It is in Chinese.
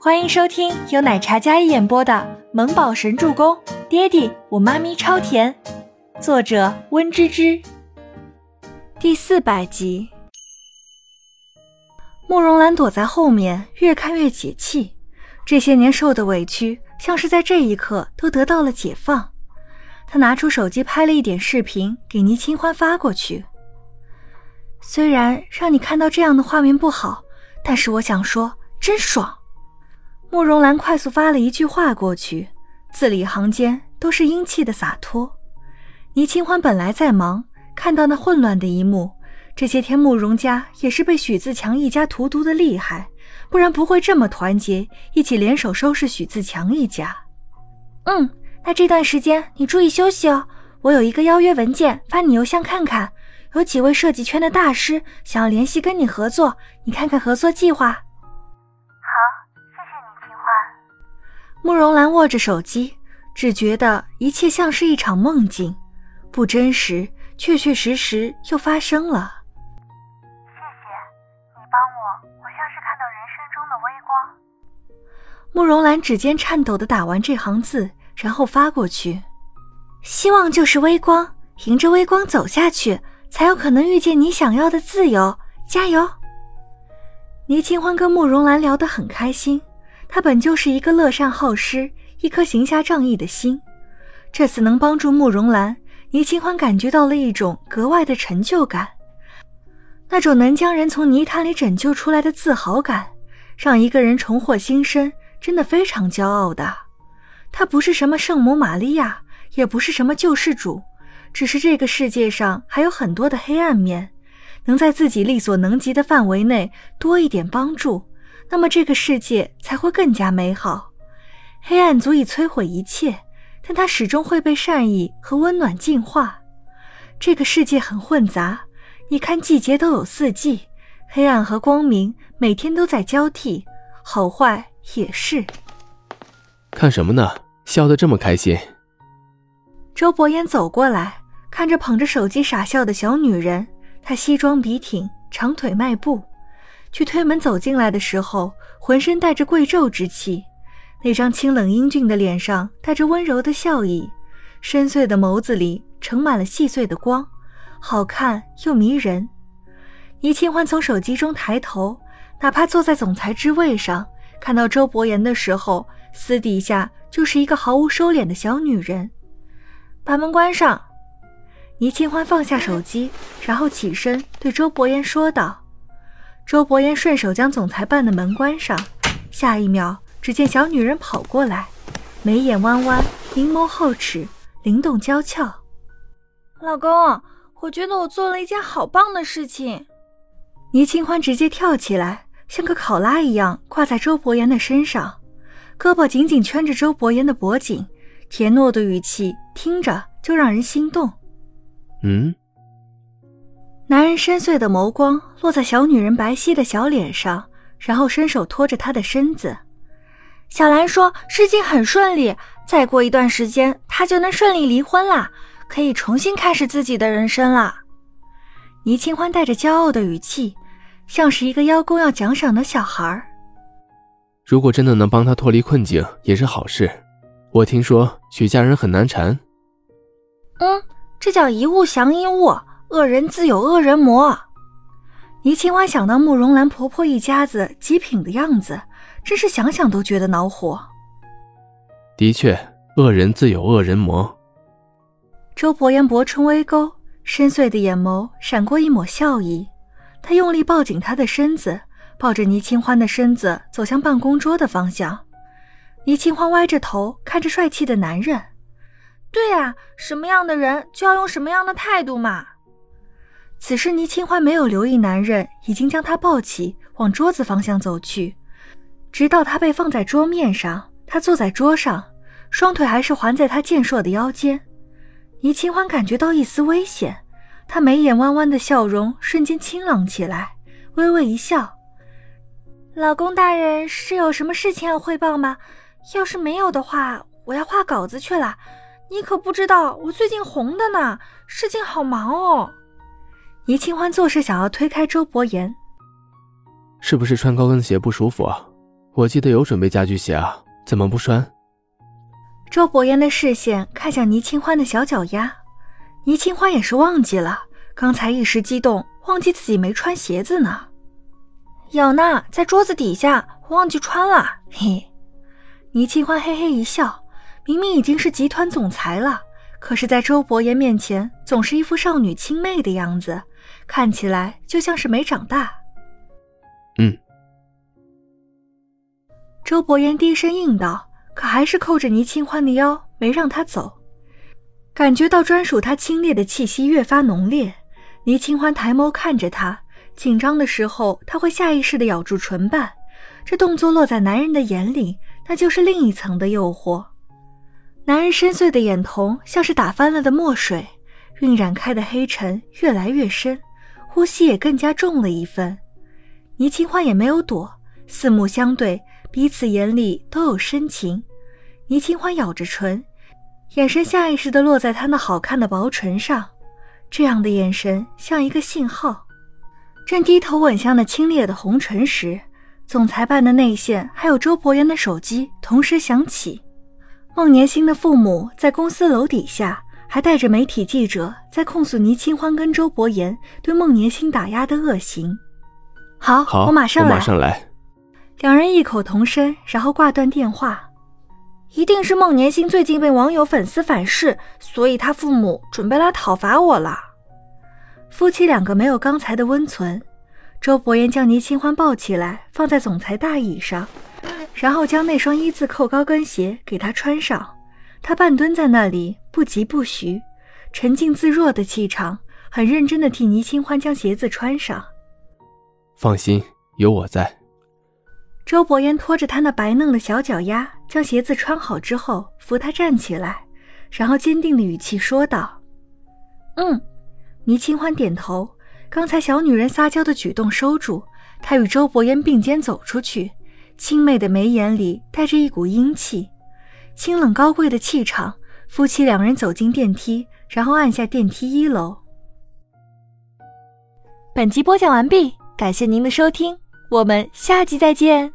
欢迎收听由奶茶嘉一演播的《萌宝神助攻》，爹地我妈咪超甜，作者温芝芝。第四百集。慕容兰躲在后面，越看越解气。这些年受的委屈，像是在这一刻都得到了解放。他拿出手机拍了一点视频，给倪清欢发过去。虽然让你看到这样的画面不好，但是我想说，真爽。慕容兰快速发了一句话过去，字里行间都是英气的洒脱。倪清欢本来在忙，看到那混乱的一幕，这些天慕容家也是被许自强一家荼毒的厉害，不然不会这么团结，一起联手收拾许自强一家。嗯，那这段时间你注意休息哦。我有一个邀约文件，发你邮箱看看。有几位设计圈的大师想要联系跟你合作，你看看合作计划。慕容兰握着手机，只觉得一切像是一场梦境，不真实，确确实实又发生了。谢谢你帮我，我像是看到人生中的微光。慕容兰指尖颤抖的打完这行字，然后发过去。希望就是微光，迎着微光走下去，才有可能遇见你想要的自由。加油！倪清欢跟慕容兰聊得很开心。他本就是一个乐善好施、一颗行侠仗义的心，这次能帮助慕容兰，倪清欢感觉到了一种格外的成就感，那种能将人从泥潭里拯救出来的自豪感，让一个人重获新生，真的非常骄傲的。他不是什么圣母玛利亚，也不是什么救世主，只是这个世界上还有很多的黑暗面，能在自己力所能及的范围内多一点帮助。那么这个世界才会更加美好。黑暗足以摧毁一切，但它始终会被善意和温暖净化。这个世界很混杂，你看季节都有四季，黑暗和光明每天都在交替，好坏也是。看什么呢？笑得这么开心。周伯言走过来，看着捧着手机傻笑的小女人，她西装笔挺，长腿迈步。去推门走进来的时候，浑身带着贵胄之气，那张清冷英俊的脸上带着温柔的笑意，深邃的眸子里盛满了细碎的光，好看又迷人。倪清欢从手机中抬头，哪怕坐在总裁之位上，看到周伯言的时候，私底下就是一个毫无收敛的小女人。把门关上。倪清欢放下手机，然后起身对周伯言说道。周伯言顺手将总裁办的门关上，下一秒，只见小女人跑过来，眉眼弯弯，明眸皓齿，灵动娇俏。老公，我觉得我做了一件好棒的事情。倪清欢直接跳起来，像个考拉一样挂在周伯言的身上，胳膊紧紧圈着周伯言的脖颈，甜糯的语气听着就让人心动。嗯。男人深邃的眸光落在小女人白皙的小脸上，然后伸手托着她的身子。小兰说：“事情很顺利，再过一段时间，她就能顺利离婚啦，可以重新开始自己的人生了。”倪清欢带着骄傲的语气，像是一个邀功要奖赏的小孩。如果真的能帮他脱离困境，也是好事。我听说许家人很难缠。嗯，这叫一物降一物。恶人自有恶人磨。倪清欢想到慕容兰婆婆一家子极品的样子，真是想想都觉得恼火。的确，恶人自有恶人磨。周伯言薄唇微勾，深邃的眼眸闪过一抹笑意。他用力抱紧她的身子，抱着倪清欢的身子走向办公桌的方向。倪清欢歪着头看着帅气的男人。对啊，什么样的人就要用什么样的态度嘛。此时，倪清欢没有留意男人已经将她抱起，往桌子方向走去。直到她被放在桌面上，他坐在桌上，双腿还是环在他健硕的腰间。倪清欢感觉到一丝危险，她眉眼弯弯的笑容瞬间清朗起来，微微一笑：“老公大人是有什么事情要汇报吗？要是没有的话，我要画稿子去了。你可不知道我最近红的呢，事情好忙哦。”倪清欢做事想要推开周伯言，是不是穿高跟鞋不舒服啊？我记得有准备家居鞋啊，怎么不穿？周伯言的视线看向倪清欢的小脚丫，倪清欢也是忘记了，刚才一时激动，忘记自己没穿鞋子呢。有呢，在桌子底下，我忘记穿了。嘿，倪清欢嘿嘿一笑，明明已经是集团总裁了，可是，在周伯言面前总是一副少女清媚的样子，看起来就像是没长大。嗯。周伯言低声应道，可还是扣着倪清欢的腰，没让他走。感觉到专属他清冽的气息越发浓烈，倪清欢抬眸看着他。紧张的时候，他会下意识的咬住唇瓣，这动作落在男人的眼里，那就是另一层的诱惑。男人深邃的眼瞳像是打翻了的墨水，晕染开的黑沉越来越深，呼吸也更加重了一分。倪清欢也没有躲，四目相对，彼此眼里都有深情。倪清欢咬着唇，眼神下意识地落在他那好看的薄唇上，这样的眼神像一个信号。正低头吻向那清冽的红唇时，总裁办的内线还有周伯言的手机同时响起。孟年星的父母在公司楼底下，还带着媒体记者在控诉倪清欢跟周伯言对孟年星打压的恶行。好，好，我马上来。我马上来。两人异口同声，然后挂断电话。一定是孟年星最近被网友粉丝反噬，所以他父母准备来讨伐我了。夫妻两个没有刚才的温存。周伯言将倪清欢抱起来，放在总裁大椅上，然后将那双一字扣高跟鞋给她穿上。他半蹲在那里，不疾不徐，沉静自若的气场，很认真的替倪清欢将鞋子穿上。放心，有我在。周伯言拖着他那白嫩的小脚丫，将鞋子穿好之后，扶他站起来，然后坚定的语气说道：“嗯。”倪清欢点头，刚才小女人撒娇的举动收住，她与周伯言并肩走出去，清媚的眉眼里带着一股英气，清冷高贵的气场。夫妻两人走进电梯，然后按下电梯一楼。本集播讲完毕，感谢您的收听，我们下集再见。